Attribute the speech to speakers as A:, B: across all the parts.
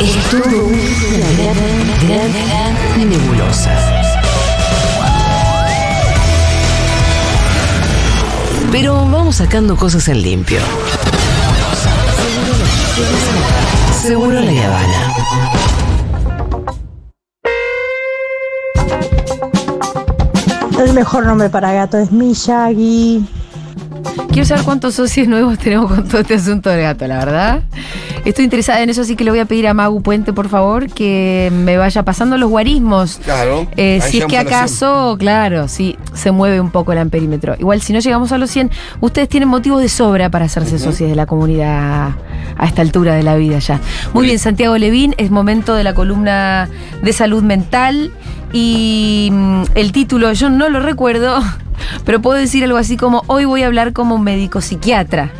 A: Es todo una gran, gran, gran nebulosa. Pero vamos sacando cosas en limpio. Seguro la Habana.
B: El mejor nombre para gato es Miyagi.
C: Quiero saber cuántos socios nuevos tenemos con todo este asunto del gato, la verdad. Estoy interesada en eso, así que le voy a pedir a Magu Puente, por favor, que me vaya pasando los guarismos.
D: Claro.
C: Eh, si es que acaso, claro, sí, se mueve un poco el amperímetro. Igual, si no llegamos a los 100, ustedes tienen motivos de sobra para hacerse socios de la comunidad a esta altura de la vida ya. Muy bien, Santiago Levín, es momento de la columna de salud mental y mm, el título, yo no lo recuerdo, pero puedo decir algo así como, hoy voy a hablar como un médico psiquiatra.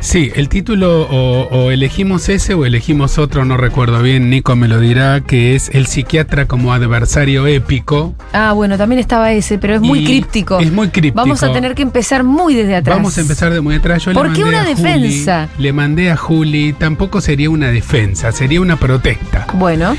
E: Sí, el título o, o elegimos ese o elegimos otro, no recuerdo bien, Nico me lo dirá, que es El psiquiatra como adversario épico.
C: Ah, bueno, también estaba ese, pero es muy
E: Y
C: críptico.
E: es muy críptico.
C: Vamos a tener que empezar muy desde atrás.
E: Vamos a empezar de muy atrás. Yo
C: ¿Por
E: le
C: qué
E: mandé
C: una
E: a Juli-
C: defensa?
E: le mandé a Juli, tampoco sería una defensa, sería una protesta.
C: Bueno,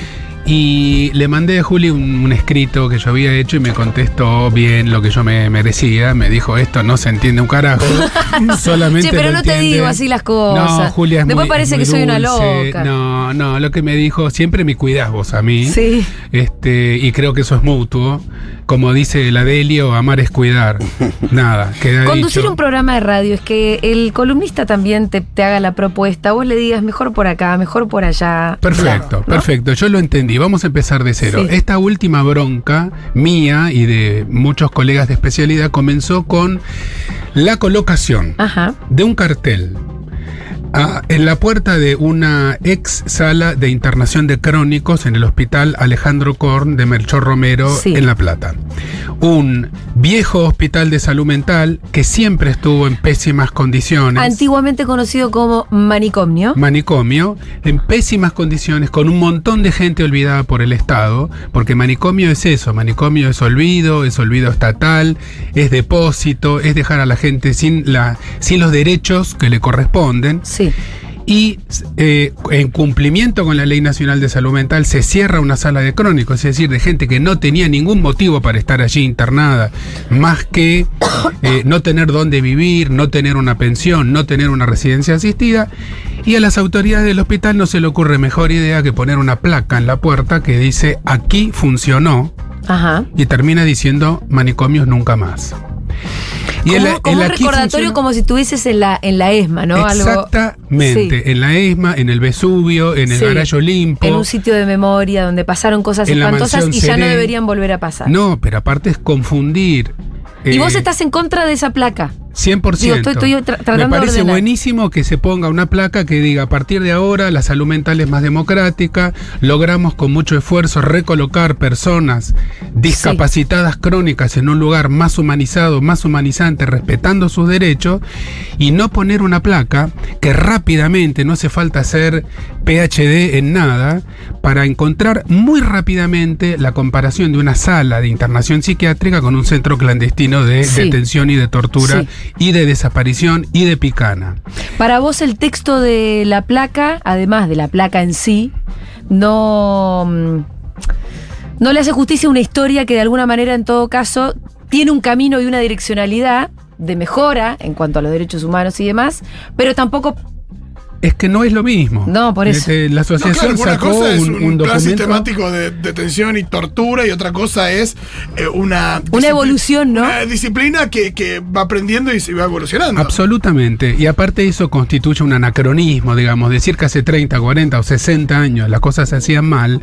E: Y le mandé a Juli un, un escrito que yo había hecho y me contestó bien lo que yo me merecía. Me dijo, esto no se entiende un carajo. Solamente
C: che, pero
E: lo
C: no te digo así las cosas.
E: No, Julia es
C: Después
E: muy-
C: parece
E: es
C: que soy una loca.
E: No, no, lo que me dijo, siempre me cuidás vos a mí.
C: Sí.
E: Este, y creo que eso es mutuo. Como dice la Delio, amar es cuidar. Nada, queda
C: Conducir
E: dicho.
C: un programa de radio es que el columnista también te, te haga la propuesta, vos le digas mejor por acá, mejor por allá.
E: Perfecto,
C: ¿no?
E: perfecto. Yo lo entendí. Vamos a empezar de cero.
C: Sí.
E: Esta última bronca mía y de muchos colegas de especialidad comenzó con la colocación
C: Ajá.
E: de un cartel ah, en la puerta de una ex sala de internación de crónicos en el hospital Alejandro Korn de Melchor Romero
C: Sí.
E: en La Plata. Un viejo hospital de salud mental que siempre estuvo en pésimas condiciones.
C: Antiguamente conocido como manicomio.
E: Manicomio, en pésimas condiciones, con un montón de gente olvidada por el Estado, porque manicomio es eso, manicomio es olvido, es olvido estatal, es depósito, es dejar a la gente sin, la, sin los derechos que le corresponden.
C: Sí.
E: Y eh, en cumplimiento con la Ley Nacional de Salud Mental se cierra una sala de crónicos, es decir, de gente que no tenía ningún motivo para estar allí internada, más que eh, no tener dónde vivir, no tener una pensión, no tener una residencia asistida. Y a las autoridades del hospital no se le ocurre mejor idea que poner una placa en la puerta que dice aquí funcionó
C: Ajá.
E: y termina diciendo manicomios nunca más. Y el-
C: como
E: el
C: un recordatorio como si estuvieses en la, en la ESMA, ¿no? Algo-
E: Exactamente.
C: Sí.
E: En la ESMA, en el Vesubio, en el
C: Sí.
E: Garayo Olimpo.
C: En un sitio de memoria donde pasaron cosas espantosas y ya no deberían volver a pasar.
E: No, pero aparte es confundir.
C: y
E: eh,
C: vos estás en contra de esa placa.
E: 100%.
C: Digo, estoy- estoy tra- tratando
E: Me parece buenísimo que se ponga una placa que diga, a partir de ahora la salud mental es más democrática, logramos con mucho esfuerzo recolocar personas discapacitadas crónicas en un lugar más humanizado, más humanizante, respetando sus derechos, y no poner una placa que rápidamente, no hace falta hacer PhD en nada, para encontrar muy rápidamente la comparación de una sala de internación psiquiátrica con un centro clandestino de
C: Sí.
E: detención y de tortura
C: Sí.
E: Y de desaparición y de picana.
C: Para vos el texto de la placa, además de la placa en sí, no, mm, no le hace justicia una historia que de alguna manera en todo caso tiene un camino y una direccionalidad de mejora en cuanto a los derechos humanos y demás, pero tampoco...
E: Es que no es lo mismo.
C: No, por eso.
E: Este, La
D: No,
E: asociación
D: claro, una
E: sacó
D: cosa es
E: un,
D: un,
E: un
D: plan
E: documento.
D: sistemático de detención y tortura y otra cosa es eh, una... discipli-
C: evolución, ¿no?
D: Una disciplina que, que va aprendiendo y se va evolucionando.
E: Absolutamente. Y aparte eso constituye un anacronismo, digamos, decir que hace 30, 40 o 60 años las cosas se hacían mal,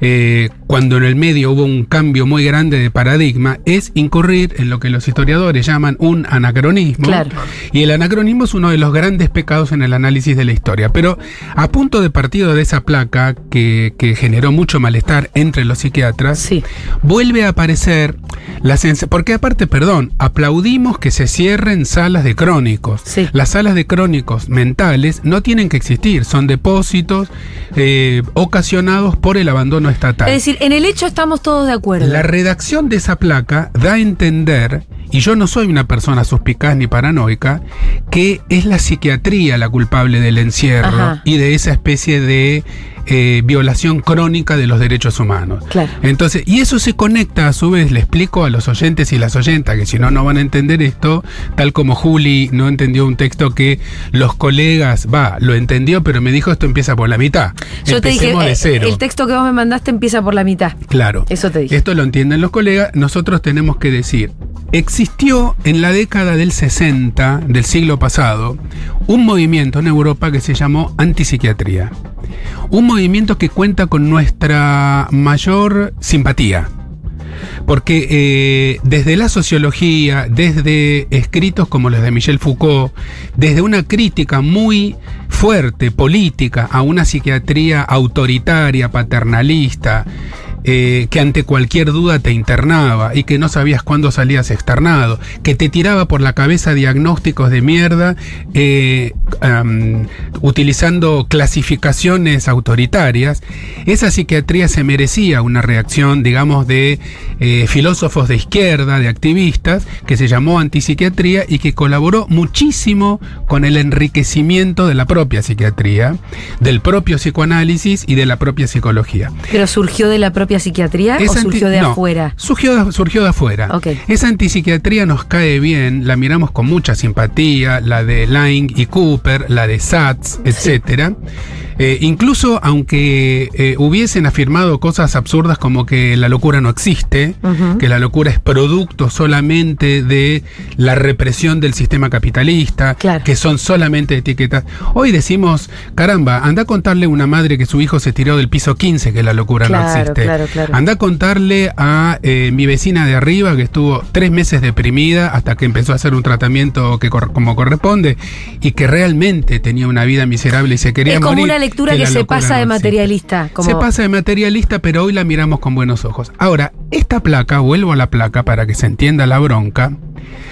E: eh, cuando en el medio hubo un cambio muy grande de paradigma, es incurrir en lo que los historiadores llaman un anacronismo.
C: Claro.
E: Y el anacronismo es uno de los grandes pecados en el análisis de la historia. Pero a punto de partido de esa placa que, que generó mucho malestar entre los psiquiatras,
C: Sí.
E: vuelve a aparecer la sens- porque aparte, perdón, aplaudimos que se cierren salas de crónicos.
C: Sí.
E: Las salas de crónicos mentales no tienen que existir, son depósitos eh, ocasionados por el abandono estatal.
C: Es decir, en el hecho estamos todos de acuerdo.
E: La redacción de esa placa da a entender y yo no soy una persona suspicaz ni paranoica, que es la psiquiatría la culpable del encierro
C: Ajá.
E: y de esa especie de eh, violación crónica de los derechos humanos.
C: Claro.
E: Entonces, y eso se conecta a su vez, le explico a los oyentes y las oyentas, que si no, no van a entender esto, tal como Juli no entendió un texto que los colegas, va, lo entendió, pero me dijo esto empieza por la mitad.
C: Yo te dije,
E: Empecemos de
C: eh,
E: cero.
C: el texto que vos me mandaste empieza por la mitad.
E: Claro.
C: Eso te dije.
E: Esto lo entienden los colegas. Nosotros tenemos que decir, existió en la década del 60 del siglo pasado un movimiento en Europa que se llamó antipsiquiatría. Un movimiento que cuenta con nuestra mayor simpatía. Porque eh, desde la sociología, desde escritos como los de Michel Foucault, desde una crítica muy fuerte, política, a una psiquiatría autoritaria, paternalista, eh, que ante cualquier duda te internaba y que no sabías cuándo salías externado, que te tiraba por la cabeza diagnósticos de mierda, eh, utilizando clasificaciones autoritarias, esa psiquiatría se merecía una reacción, digamos, de filósofos de izquierda, de activistas, que se llamó antipsiquiatría y que colaboró muchísimo con el enriquecimiento de la propia psiquiatría, del propio psicoanálisis y de la propia psicología.
C: ¿Pero surgió de la propia psiquiatría o surgió de
E: no,
C: afuera?
E: Surgió de, surgió de afuera. Esa antipsiquiatría nos cae bien, la miramos con mucha simpatía, la de Lang y Cooper, la de Satz, etcétera. Eh, incluso aunque eh, hubiesen afirmado cosas absurdas como que la locura no existe, que la locura es producto solamente de la represión del sistema capitalista,
C: Claro.
E: que son solamente etiquetas. Hoy decimos, caramba, anda a contarle a una madre que su hijo se tiró del piso 15 que la locura no existe.
C: claro, claro.
E: Anda a contarle a eh, mi vecina de arriba que estuvo tres meses deprimida hasta que empezó a hacer un tratamiento que como corresponde y que realmente tenía una vida miserable y se quería morir,
C: lectura que,
E: la
C: se
E: locura
C: pasa de materialista. Como...
E: Se pasa de materialista, pero hoy la miramos con buenos ojos. Ahora, esta placa, vuelvo a la placa para que se entienda la bronca,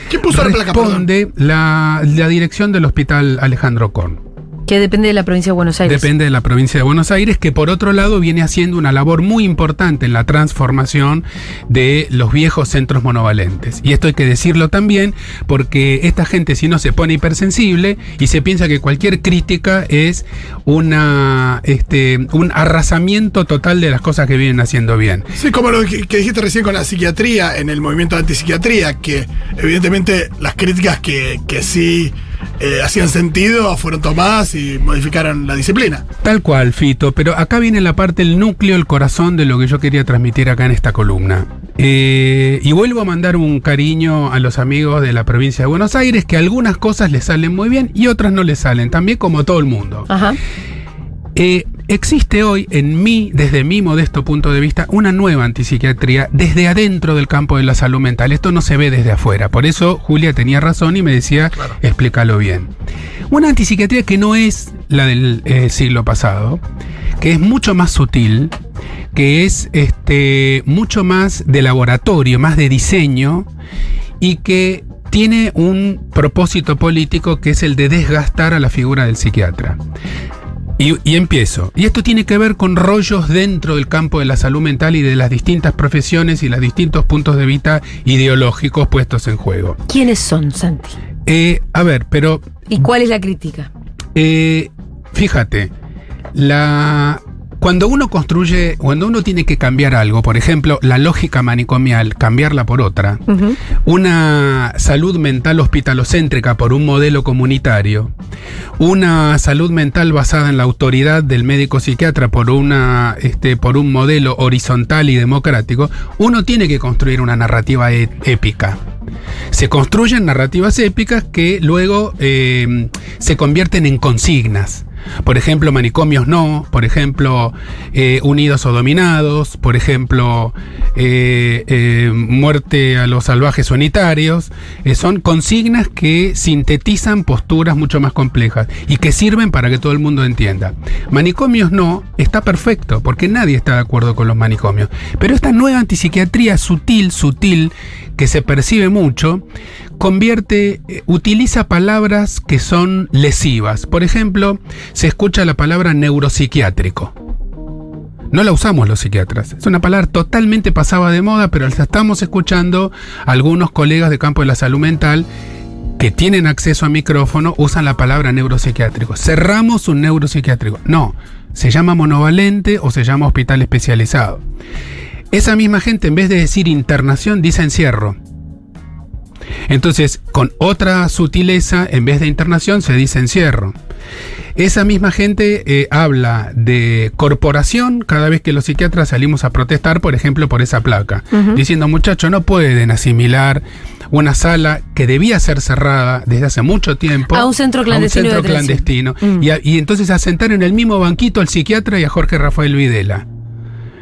D: ¿Quién puso la placa,
E: responde la, la dirección del hospital Alejandro Korn.
C: Que depende de la provincia de Buenos Aires.
E: Depende de la provincia de Buenos Aires, que por otro lado viene haciendo una labor muy importante en la transformación de los viejos centros monovalentes. Y esto hay que decirlo también, porque esta gente si no se pone hipersensible y se piensa que cualquier crítica es una este un arrasamiento total de las cosas que vienen haciendo bien.
D: Sí, como lo que, que dijiste recién con la psiquiatría, en el movimiento de antipsiquiatría, que evidentemente las críticas que, que sí eh, hacían sentido fueron tomadas y modificaron la disciplina.
E: Tal cual, Fito, pero acá viene la parte, el núcleo, el corazón de lo que yo quería transmitir acá en esta columna. Eh, y vuelvo a mandar un cariño a los amigos de la provincia de Buenos Aires, que algunas cosas les salen muy bien y otras no les salen, también como todo el mundo.
C: Ajá.
E: Eh, existe hoy, en mí, desde mi modesto punto de vista, una nueva antipsiquiatría desde adentro del campo de la salud mental. Esto no se ve desde afuera. Por eso Julia tenía razón y me decía, explícalo bien. Una antipsiquiatría que no es la del eh, siglo pasado, que es mucho más sutil, que es este, mucho más de laboratorio, más de diseño y que tiene un propósito político que es el de desgastar a la figura del psiquiatra. Y, y empiezo. Y esto tiene que ver con rollos dentro del campo de la salud mental y de las distintas profesiones y los distintos puntos de vista ideológicos puestos en juego.
C: ¿Quiénes son, Santi?
E: Eh, a ver, pero
C: ¿Y cuál es la crítica?
E: eh, fíjate, la, cuando uno construye, cuando uno tiene que cambiar algo, por ejemplo, la lógica manicomial, cambiarla por otra, una salud mental hospitalocéntrica por un modelo comunitario, una salud mental basada en la autoridad del médico psiquiatra por una este por un modelo horizontal y democrático, uno tiene que construir una narrativa e- épica. Se construyen narrativas épicas que luego eh, se convierten en consignas. Por ejemplo, manicomios no, por ejemplo, eh, unidos o dominados, por ejemplo, eh, eh, muerte a los salvajes unitarios. Son consignas que sintetizan posturas mucho más complejas y que sirven para que todo el mundo entienda. Manicomios no, está perfecto, porque nadie está de acuerdo con los manicomios. Pero esta nueva antipsiquiatría sutil, sutil, que se percibe mucho, convierte, eh, utiliza palabras que son lesivas. Por ejemplo, se escucha la palabra neuropsiquiátrico. No la usamos los psiquiatras. Es una palabra totalmente pasada de moda, pero estamos escuchando algunos colegas de campo de la salud mental que tienen acceso a micrófono usan la palabra neuropsiquiátrico. Cerramos un neuropsiquiátrico. No, se llama monovalente o se llama hospital especializado. Esa misma gente, en vez de decir internación, dice encierro. Entonces, con otra sutileza, en vez de internación, se dice encierro. Esa misma gente eh, habla de corporación cada vez que los psiquiatras salimos a protestar, por ejemplo, por esa placa, diciendo, muchachos, no pueden asimilar una sala que debía ser cerrada desde hace mucho tiempo
C: A un centro clandestino
E: a un centro.
C: Mm.
E: Y, a- y entonces a sentar en el mismo banquito al psiquiatra y a Jorge Rafael Videla.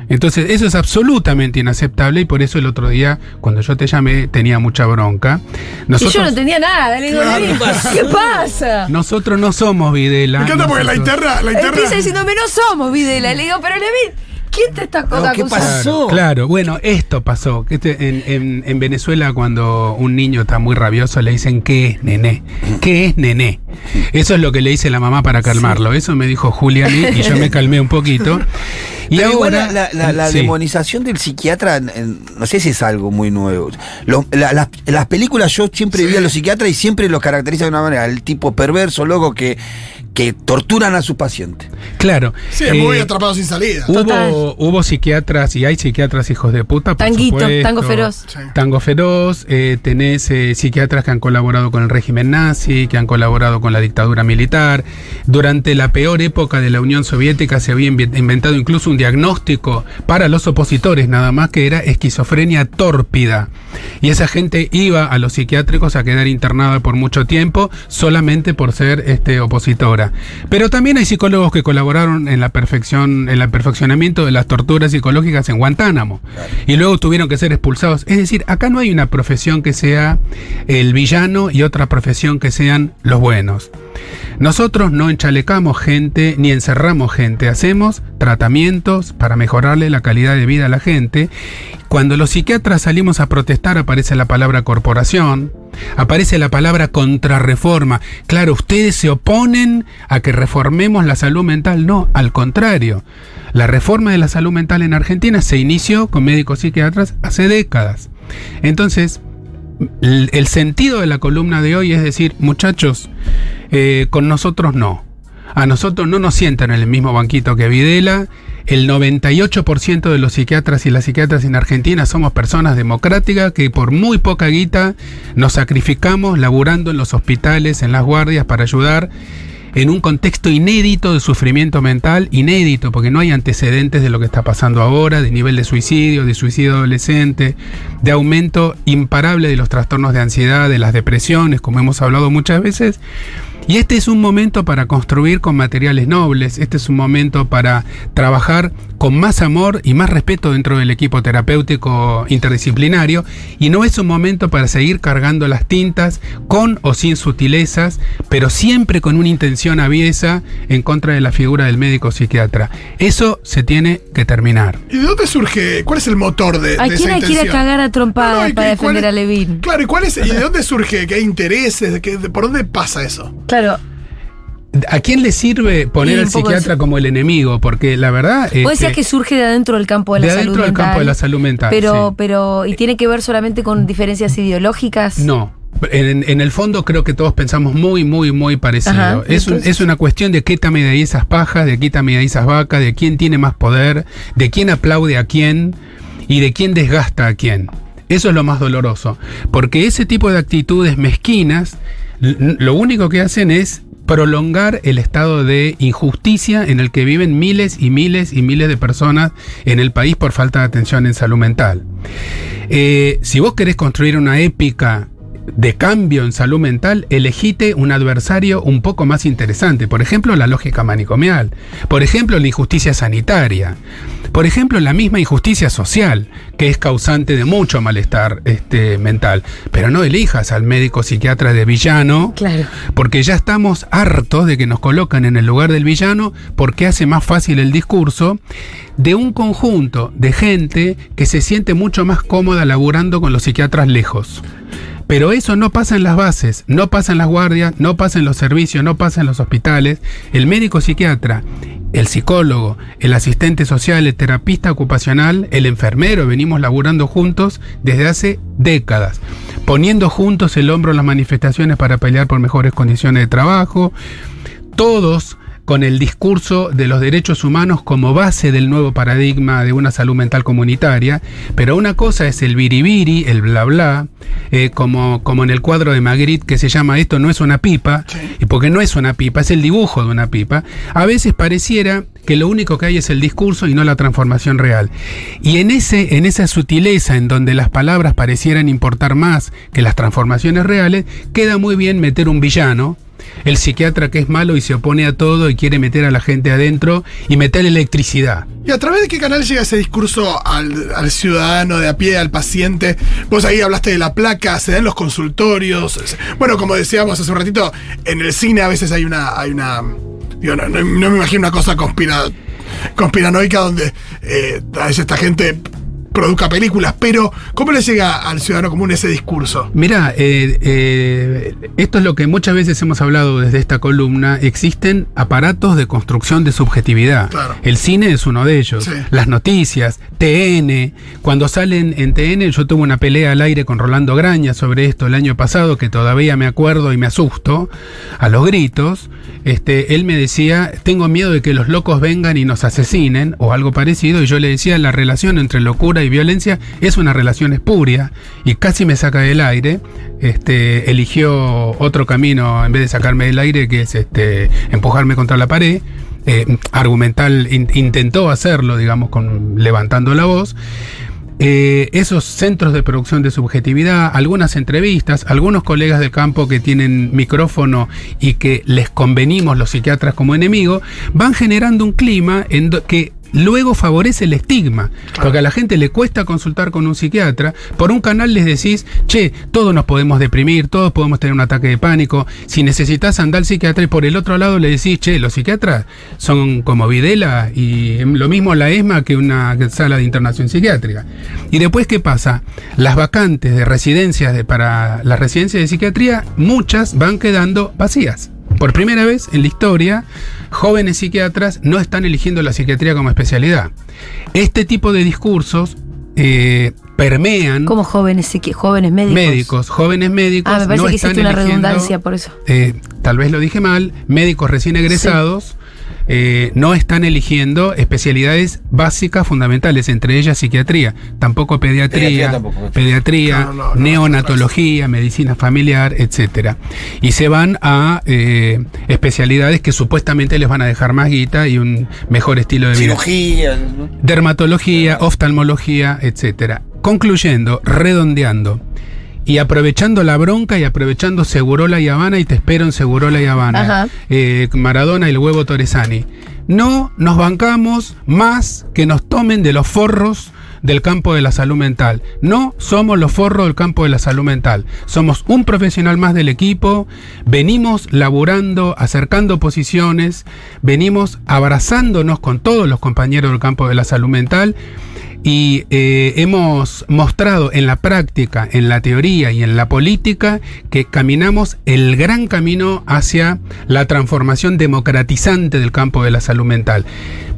E: Entonces, eso es absolutamente inaceptable y por eso el otro día, cuando yo te llamé, tenía mucha bronca.
C: Y
E: Nosotros,
C: yo no entendía nada. Le digo,
D: Claro.
C: ¿qué pasa?
E: nosotros no somos Videla.
D: Me encanta porque la interna, la interna.
C: Empieza diciéndome, no somos Videla. Le digo, pero Levín, ¿quién te está
F: No? ¿qué pasó?
E: Claro, bueno, esto pasó. que este- en, en- en Venezuela, cuando un niño está muy rabioso, le dicen, ¿qué es nené? ¿Qué es nené? Eso es lo que le dice la mamá para calmarlo. Eso me dijo Juliani y yo me calmé un poquito. Y
F: Pero igual
E: ahora.
F: la, la- la
E: Sí.
F: demonización del psiquiatra, no sé si es algo muy nuevo. Lo- la- las, las películas yo siempre vi a los psiquiatras y siempre los caracteriza de una manera, el tipo perverso, loco, que, que torturan a su paciente.
E: Claro.
D: Sí, es muy
E: eh,
D: atrapado sin salida.
C: Total.
E: Hubo, hubo psiquiatras y hay psiquiatras hijos de puta. Por
C: Tanguito,
E: supuesto.
C: tango feroz.
D: Sí.
E: Tango feroz. eh, tenés eh, psiquiatras que han colaborado con el régimen nazi, que han colaborado con la dictadura militar. Durante la peor época de la Unión Soviética se había inventado incluso un diagnóstico para los opositores, nada más que era esquizofrenia tórpida. Y esa gente iba a los psiquiátricos a quedar internada por mucho tiempo solamente por ser este, opositora. Pero también hay psicólogos que colaboraron en la perfección, en el perfeccionamiento de las torturas psicológicas en Guantánamo. Y luego tuvieron que ser expulsados. Es decir, acá no hay una profesión que sea el villano y otra profesión que sean los buenos. Nosotros no enchalecamos gente ni encerramos gente, hacemos tratamientos para mejorarle la calidad de vida a la gente. Cuando los psiquiatras salimos a protestar aparece la palabra corporación, aparece la palabra contrarreforma. Claro, ustedes se oponen a que reformemos la salud mental. No, al contrario. La reforma de la salud mental en Argentina se inició con médicos psiquiatras hace décadas. Entonces, el, sentido de la columna de hoy es decir, muchachos, eh, con nosotros no. A nosotros no nos sientan en el mismo banquito que Videla. El 98% de los psiquiatras y las psiquiatras en Argentina somos personas democráticas que por muy poca guita nos sacrificamos laburando en los hospitales, en las guardias para ayudar en un contexto inédito de sufrimiento mental, inédito, porque no hay antecedentes de lo que está pasando ahora, de nivel de suicidio, de suicidio adolescente, de aumento imparable de los trastornos de ansiedad, de las depresiones, como hemos hablado muchas veces. Y este es un momento para construir con materiales nobles, este es un momento para trabajar con más amor y más respeto dentro del equipo terapéutico interdisciplinario y no es un momento para seguir cargando las tintas con o sin sutilezas, pero siempre con una intención aviesa en contra de la figura del médico psiquiatra. Eso se tiene que terminar.
D: ¿Y de dónde surge? ¿Cuál es el motor de,
C: ¿A
D: de
C: quién
D: esa
C: hay que ir a
D: intención?
C: cagar a trompadas
D: No, no, y
C: para defender
D: es-
C: a Levin?
D: Claro, ¿y cuál es? ¿Y de dónde surge? ¿Qué intereses? ¿De qué- de- ¿Por dónde pasa eso?
C: Claro.
E: ¿A quién le sirve poner al psiquiatra como el enemigo? Porque la verdad
C: Vos decías que surge de adentro del campo de la
E: de
C: salud
E: adentro del
C: mental.
E: campo de la salud mental.
C: Pero,
E: sí.
C: pero, ¿y tiene que ver solamente con diferencias ideológicas?
E: No. En, en el fondo creo que todos pensamos muy, muy, muy parecido.
C: Ajá,
E: es, un-
C: entonces-
E: es una cuestión de quítame de ahí esas pajas, de quítame de ahí esas vacas, de quién tiene más poder, de quién aplaude a quién y de quién desgasta a quién. Eso es lo más doloroso. Porque ese tipo de actitudes mezquinas lo único que hacen es prolongar el estado de injusticia en el que viven miles y miles y miles de personas en el país por falta de atención en salud mental. Eh, si vos querés construir una épica de cambio en salud mental, elegite un adversario un poco más interesante. Por ejemplo, la lógica manicomial. Por ejemplo, la injusticia sanitaria. Por ejemplo, la misma injusticia social, que es causante de mucho malestar este, mental. Pero no elijas al médico psiquiatra de villano,
C: Claro.
E: porque ya estamos hartos de que nos colocan en el lugar del villano porque hace más fácil el discurso de un conjunto de gente que se siente mucho más cómoda laburando con los psiquiatras lejos. Pero eso no pasa en las bases, no pasa en las guardias, no pasa en los servicios, no pasa en los hospitales. El médico psiquiatra el psicólogo, el asistente social, el terapista ocupacional, el enfermero, venimos laburando juntos desde hace décadas, poniendo juntos el hombro en las manifestaciones para pelear por mejores condiciones de trabajo, todos con el discurso de los derechos humanos como base del nuevo paradigma de una salud mental comunitaria, pero una cosa es el biribiri, el bla bla, eh, como, como en el cuadro de Magritte que se llama Esto no es una pipa, y porque no es una pipa, es el dibujo de una pipa, a veces pareciera que lo único que hay es el discurso y no la transformación real. Y en, ese, en esa sutileza en donde las palabras parecieran importar más que las transformaciones reales, queda muy bien meter un villano, el psiquiatra que es malo y se opone a todo y quiere meter a la gente adentro y meter electricidad.
D: ¿Y a través de qué canal llega ese discurso al, ciudadano de a pie, al paciente? Vos ahí hablaste de la placa, se dan los consultorios. Bueno, como decíamos hace un ratito, en el cine a veces hay una. Hay una no me imagino una cosa conspira, conspiranoica donde eh, a veces esta gente produzca películas, pero ¿cómo le llega al ciudadano común ese discurso?
E: Mira, eh, eh, esto es lo que muchas veces hemos hablado desde esta columna. Existen aparatos de construcción de subjetividad.
D: Claro.
E: El cine es uno de ellos.
D: Sí.
E: Las noticias, TN. Cuando salen en TN, yo tuve una pelea al aire con Rolando Graña sobre esto el año pasado, que todavía me acuerdo y me asusto a los gritos. Este, él me decía, tengo miedo de que los locos vengan y nos asesinen, o algo parecido, y yo le decía, la relación entre locura y violencia es una relación espuria, y casi me saca del aire. Este, eligió otro camino en vez de sacarme del aire, que es este, empujarme contra la pared. Eh, argumental in- intentó hacerlo, digamos, con, levantando la voz. Eh, esos centros de producción de subjetividad, algunas entrevistas, algunos colegas del campo que tienen micrófono y que les convenimos los psiquiatras como enemigos, van generando un clima en que luego favorece el estigma, porque a la gente le cuesta consultar con un psiquiatra, por un canal les decís, che, todos nos podemos deprimir, todos podemos tener un ataque de pánico, si necesitas andar al psiquiatra y por el otro lado le decís, che, los psiquiatras son como Videla y lo mismo la ESMA que una sala de internación psiquiátrica. Y después, ¿qué pasa? Las vacantes de residencias de, para las residencias de psiquiatría, muchas van quedando vacías. Por primera vez en la historia, jóvenes psiquiatras no están eligiendo la psiquiatría como especialidad. Este tipo de discursos eh, permean
C: Como jóvenes, jóvenes médicos.
E: médicos, jóvenes médicos.
C: Ah, me parece
E: no
C: que
E: están
C: hiciste una
E: eligiendo,
C: redundancia por eso.
E: eh, tal vez lo dije mal, médicos recién egresados eh, no están eligiendo especialidades básicas fundamentales, entre ellas psiquiatría, tampoco pediatría,
F: Pediatría tampoco.
E: pediatría,
D: No, no, no,
E: neonatología, medicina familiar, etcétera. Y se van a eh, especialidades que supuestamente les van a dejar más guita y un mejor estilo de vida
F: Cirugía. ¿no?
E: dermatología, oftalmología, etcétera. Concluyendo, redondeando y aprovechando la bronca y aprovechando Segurola y Habana y te espero en Segurola y Habana,
C: Ajá.
E: eh, Maradona y el huevo Torresani. No nos bancamos más que nos tomen de los forros del campo de la salud mental. No somos los forros del campo de la salud mental. Somos un profesional más del equipo, venimos laburando, acercando posiciones, venimos abrazándonos con todos los compañeros del campo de la salud mental y eh, hemos mostrado en la práctica, en la teoría y en la política que caminamos el gran camino hacia la transformación democratizante del campo de la salud mental.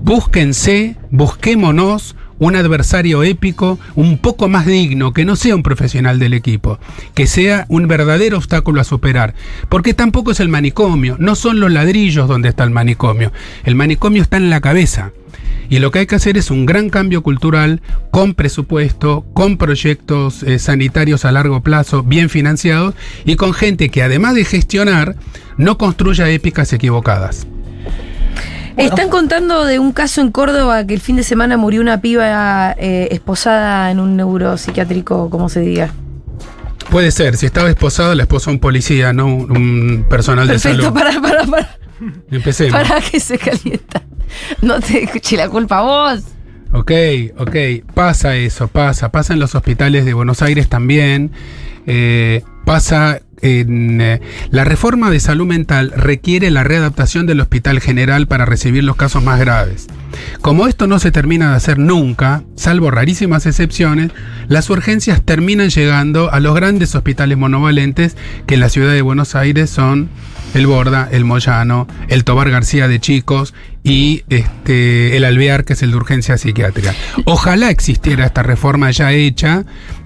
E: Búsquense, busquémonos un adversario épico un poco más digno, que no sea un profesional del equipo, que sea un verdadero obstáculo a superar, porque tampoco es el manicomio, no son los ladrillos donde está el manicomio, el manicomio está en la cabeza. Y lo que hay que hacer es un gran cambio cultural con presupuesto, con proyectos eh, sanitarios a largo plazo bien financiados y con gente que además de gestionar no construya épicas equivocadas.
C: Están contando de un caso en Córdoba que el fin de semana murió una piba eh, esposada en un neuropsiquiátrico, como se diga.
E: Puede ser, si estaba esposado, la esposa un policía, no un un personal de
C: Perfecto,
E: salud.
C: para, para, para.
E: Empecemos.
C: Para que se calienta. No te escuché la culpa a vos.
E: Ok, ok, pasa eso, pasa, pasa en los hospitales de Buenos Aires también, eh, pasa en... eh, la reforma de salud mental requiere la readaptación del hospital general para recibir los casos más graves. Como esto no se termina de hacer nunca, salvo rarísimas excepciones, las urgencias terminan llegando a los grandes hospitales monovalentes que en la ciudad de Buenos Aires son el Borda, el Moyano, el Tobar García de Chicos y este, el alvear, que es el de urgencia psiquiátrica. Ojalá existiera esta reforma ya hecha,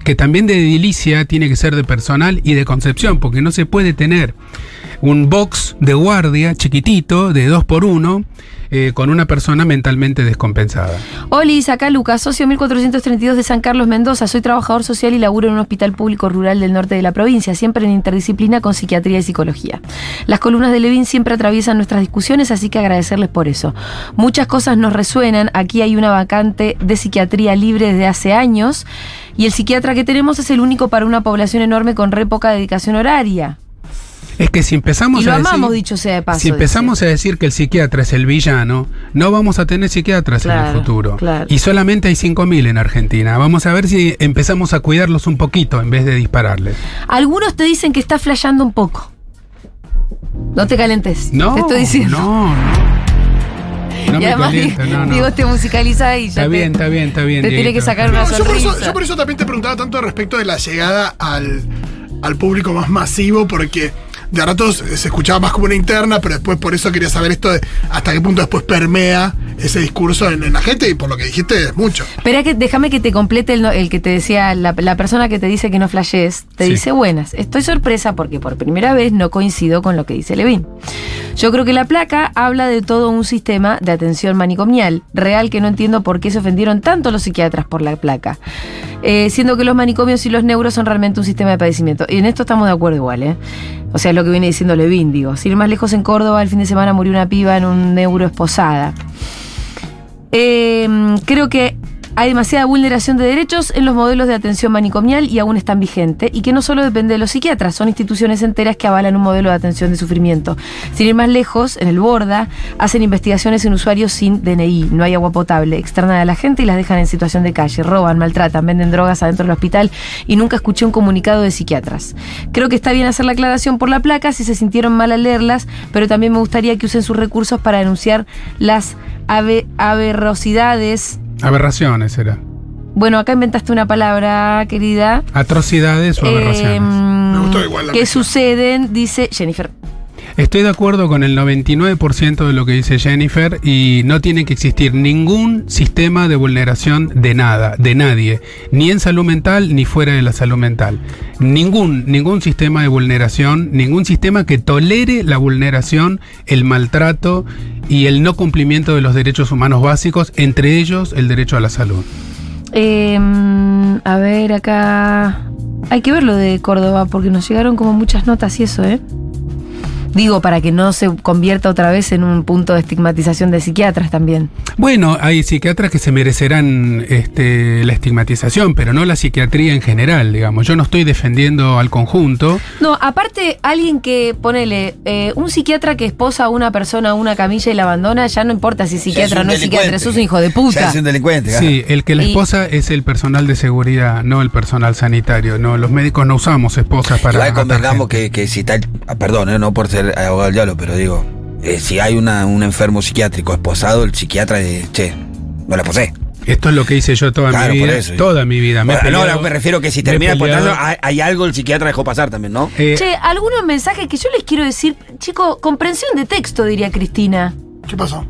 E: que también de edilicia tiene que ser de personal y de concepción, porque no se puede tener un box de guardia chiquitito de dos por uno eh, con una persona mentalmente descompensada.
C: Olis, acá Lucas, socio 1432 de San Carlos, Mendoza. Soy trabajador social y laburo en un hospital público rural del norte de la provincia, siempre en interdisciplina con psiquiatría y psicología. Las columnas de Levin siempre atraviesan nuestras discusiones, así que agradecerles por eso. Muchas cosas nos resuenan. Aquí hay una vacante de psiquiatría libre desde hace años y el psiquiatra que tenemos es el único para una población enorme con re poca dedicación horaria.
E: Es que si empezamos
C: Y lo
E: a decir,
C: amamos, dicho sea de paso.
E: si empezamos a decir que el psiquiatra es el villano, no vamos a tener psiquiatras en el futuro.
C: claro.
E: Y solamente hay 5.000 en Argentina. Vamos a ver si empezamos a cuidarlos un poquito en vez de dispararles.
C: Algunos te dicen que está flasheando un poco. No te calentes.
E: No,
C: te estoy diciendo.
E: no, no. No
C: y
E: me
C: además,
E: calienta, no, no.
C: Diego te musicaliza y ya
E: Está
C: te,
E: bien, está bien, está bien.
C: te tiene que sacar una
D: No, yo, por eso,
C: sonrisa.
D: yo por eso también te preguntaba tanto respecto de la llegada al, al público más masivo, porque de a ratos se escuchaba más como una interna, pero después por eso quería saber esto de hasta qué punto después permea ese discurso en, en la gente, y por lo que dijiste es mucho.
C: Espera que déjame que te complete el, que te decía, la, la persona que te dice que no flashees, te
E: Sí.
C: dice buenas. Estoy sorpresa porque por primera vez no coincido con lo que dice Levin. Yo creo que la placa habla de todo un sistema de atención manicomial, real que no entiendo por qué se ofendieron tanto los psiquiatras por la placa. Eh, siendo que los manicomios y los neuros son realmente un sistema de padecimiento. Y en esto estamos de acuerdo igual, ¿eh? O sea, es lo que viene diciendo Levin, digo. Sin ir más lejos, en Córdoba, el fin de semana murió una piba en un neuro esposada. Eh, creo que hay demasiada vulneración de derechos en los modelos de atención manicomial y aún están vigentes, y que no solo depende de los psiquiatras, son instituciones enteras que avalan un modelo de atención de sufrimiento. Sin ir más lejos, en el Borda hacen investigaciones en usuarios sin DNI, no hay agua potable, externan a la gente y las dejan en situación de calle, roban, maltratan, venden drogas adentro del hospital y nunca escuché un comunicado de psiquiatras. Creo que está bien hacer la aclaración por la placa si se sintieron mal al leerlas, pero también me gustaría que usen sus recursos para denunciar las aberrosidades
E: Aberraciones era.
C: bueno, acá inventaste una palabra, querida.
E: Atrocidades o aberraciones.
C: Em,
D: Me gustó igual la
C: ¿Qué
D: mezcla.
C: suceden? Dice Jennifer.
E: Estoy de acuerdo con el 99% de lo que dice Jennifer y no tiene que existir ningún sistema de vulneración de nada, de nadie, ni en salud mental ni fuera de la salud mental. Ningún, ningún sistema de vulneración, ningún sistema que tolere la vulneración, el maltrato y el no cumplimiento de los derechos humanos básicos, entre ellos el derecho a la salud.
C: Em, a ver, acá. Hay que ver lo de Córdoba porque nos llegaron como muchas notas y eso, ¿eh? Digo, para que no se convierta otra vez en un punto de estigmatización de psiquiatras también.
E: Bueno, hay psiquiatras que se merecerán este, la estigmatización, pero no la psiquiatría en general, digamos. Yo no estoy defendiendo al conjunto.
C: No, aparte, alguien que, ponele, eh, un psiquiatra que esposa a una persona a una camilla y la abandona, ya no importa si es psiquiatra o no es psiquiatra, es un hijo de
F: Ya
C: puta.
F: es un delincuente.
E: Sí, el que la
C: Y-
E: esposa es el personal de seguridad, no el personal sanitario. No, los médicos no usamos esposas para.
F: Igual convengamos que, que si tal. ah, Perdón, eh, no por ser abogado del diablo, pero digo. eh, si hay una, un enfermo psiquiátrico esposado, el psiquiatra dice, che, no la posee.
E: Esto es lo que hice yo toda
F: Claro,
E: mi vida.
F: eso.
E: Toda mi vida. Me
F: Bueno, no,
E: peleado-
F: no, me refiero que si termina esposando, hay, hay algo el psiquiatra dejó pasar también, ¿no?
E: Eh,
C: Che, algunos mensajes que yo les quiero decir, chico, comprensión de texto, diría Cristina.
D: ¿Qué pasó?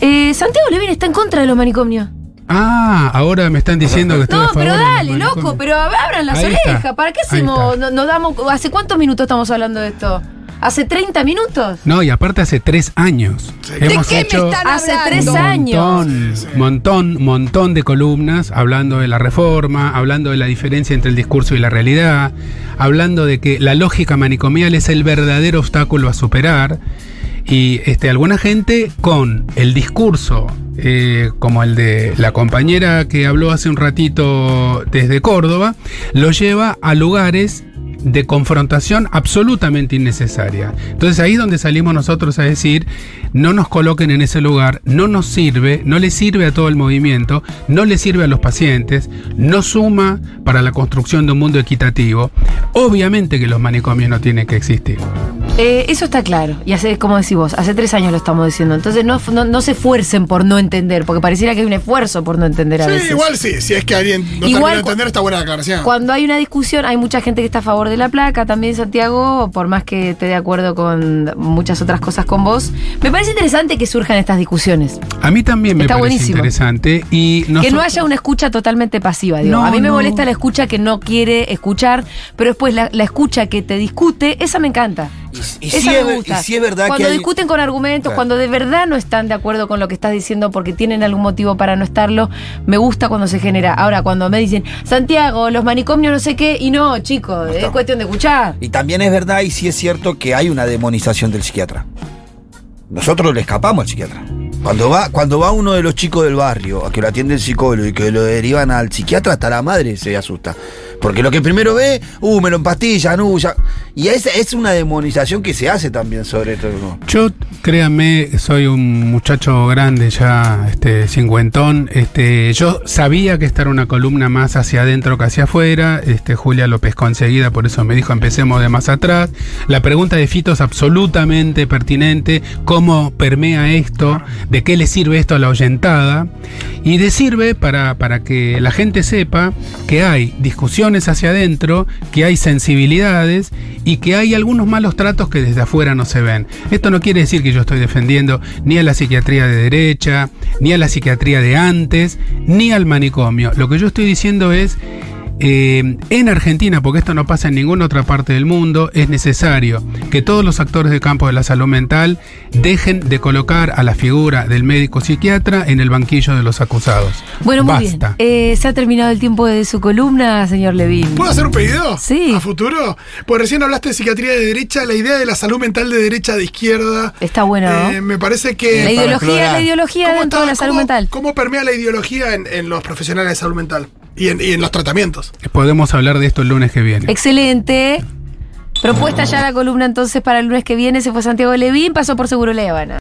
C: Eh, Santiago Levin está en contra de los manicomios.
E: ah, ahora me están diciendo que estoy
C: No,
E: a favor
C: pero
E: de los
C: dale, loco, pero ab- abran las
E: Ahí
C: orejas.
E: está,
C: ¿Para qué hacemos? No- damos, ¿Hace cuántos minutos estamos hablando de esto? ¿Hace 30 minutos?
E: No, y aparte hace tres años. Hemos
A: qué me
E: hecho
A: están
C: Hace
A: hablando?
C: tres
E: un
C: años.
E: montón, montón, montón de columnas hablando de la reforma, hablando de la diferencia entre el discurso y la realidad, hablando de que la lógica manicomial es el verdadero obstáculo a superar. Y este, alguna gente con el discurso, eh, como el de la compañera que habló hace un ratito desde Córdoba, lo lleva a lugares de confrontación absolutamente innecesaria. Entonces ahí es donde salimos nosotros a decir, no nos coloquen en ese lugar, no nos sirve, no le sirve a todo el movimiento, no le sirve a los pacientes, no suma para la construcción de un mundo equitativo. Obviamente que los manicomios no tienen que existir.
C: Eh, eso está claro. Y hace, como decís vos, hace tres años lo estamos diciendo. Entonces no, no, no se esfuercen por no entender, porque pareciera que hay un esfuerzo por no entender a
D: Sí,
C: veces.
D: igual sí. Si es que alguien no
C: Igual
D: termina de entender, está buena la aclaración.
C: Cuando hay una discusión, hay mucha gente que está a favor de la placa, también Santiago, por más que esté de acuerdo con muchas otras cosas con vos. Me parece interesante que surjan estas discusiones.
E: A mí también me
C: Está
E: parece
C: buenísimo.
E: interesante. Y
C: Que no haya una escucha totalmente pasiva, digo.
E: No,
C: a mí me
E: no.
C: molesta la escucha que no quiere escuchar, pero después la, la escucha que te discute, esa me encanta.
F: Y, y sí es, ver-
C: gusta.
F: y sí es verdad
C: cuando
F: que hay-
C: discuten con argumentos,
F: Claro.
C: cuando de verdad no están de acuerdo con lo que estás diciendo porque tienen algún motivo para no estarlo, me gusta cuando se genera. Ahora, cuando me dicen, Santiago, los manicomios no sé qué, y no, chicos, es cuestión de escuchar.
F: Y también es verdad y sí es cierto que hay una demonización del psiquiatra. Nosotros le escapamos al psiquiatra. Cuando va, cuando va uno de los chicos del barrio a que lo atiende el psicólogo y que lo derivan al psiquiatra, hasta la madre se asusta. Porque lo que primero ve, uh, me lo empastillan, uh, ya. Y es, es una demonización que se hace también sobre esto. ¿no?
E: Yo, créanme, soy un muchacho grande ya, este, cincuentón. Este, yo sabía que esta una columna más hacia adentro que hacia afuera. Este, Julia lo pescó enseguida, por eso me dijo empecemos de más atrás. La pregunta de Fito es absolutamente pertinente. ¿Cómo permea esto? ¿De qué le sirve esto a la oyentada? Y le sirve para, para que la gente sepa que hay discusiones hacia adentro, que hay sensibilidades y que hay algunos malos tratos que desde afuera no se ven. Esto no quiere decir que yo estoy defendiendo ni a la psiquiatría de derecha, ni a la psiquiatría de antes, ni al manicomio. Lo que yo estoy diciendo es eh, en Argentina, porque esto no pasa en ninguna otra parte del mundo, es necesario que todos los actores del campo de la salud mental dejen de colocar a la figura del médico psiquiatra en el banquillo de los acusados.
C: Bueno, muy
E: Basta.
C: bien. Eh, se ha terminado el tiempo de su columna, señor Levin.
D: ¿Puedo hacer un pedido?
C: Sí.
D: ¿A futuro? Pues recién hablaste de psiquiatría de derecha, la idea de la salud mental de derecha, de izquierda.
C: Está bueno, ¿no?
D: Eh, me parece
C: La
D: que.
F: para
C: ideología,
F: explorar.
C: la ideología
D: ¿Cómo
C: dentro de la salud
D: cómo-
C: mental.
D: ¿Cómo permea la ideología en, en los profesionales de salud mental? Y en, y en los tratamientos.
E: Podemos hablar de esto el lunes que viene.
C: Excelente. Propuesta ya la columna entonces para el lunes que viene. Se fue Santiago Levín, pasó por Seguro La Habana.